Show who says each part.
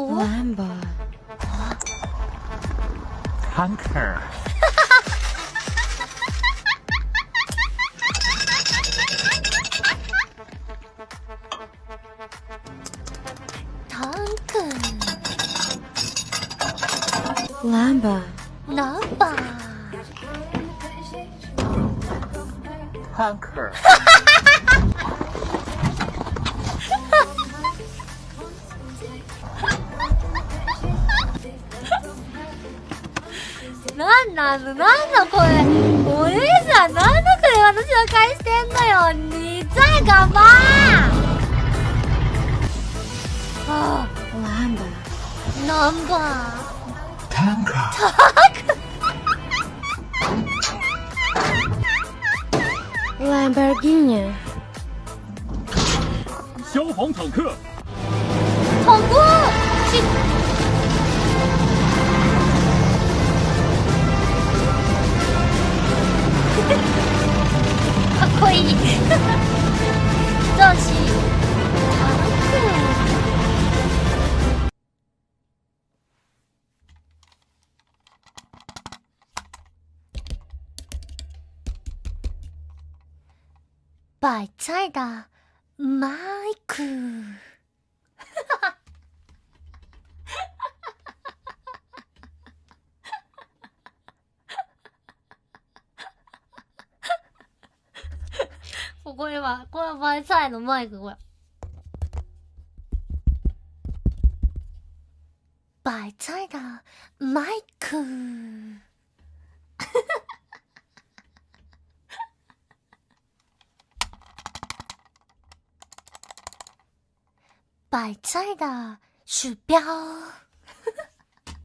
Speaker 1: Lambo. Hunker.
Speaker 2: Lamba. Lamba.
Speaker 3: Hunker.
Speaker 2: なんなのなんの声お姉さんなんの声私は返してんのよ你在干嘛あ
Speaker 1: Lambo.
Speaker 2: ナンバ
Speaker 3: Tanker.
Speaker 1: Lamborghini.
Speaker 4: 消防坦克，
Speaker 2: ー飛しバイツァイダーマイク。これは、これはバイサイのマイク、これ。バイサイ的マイク。摆菜的鼠标。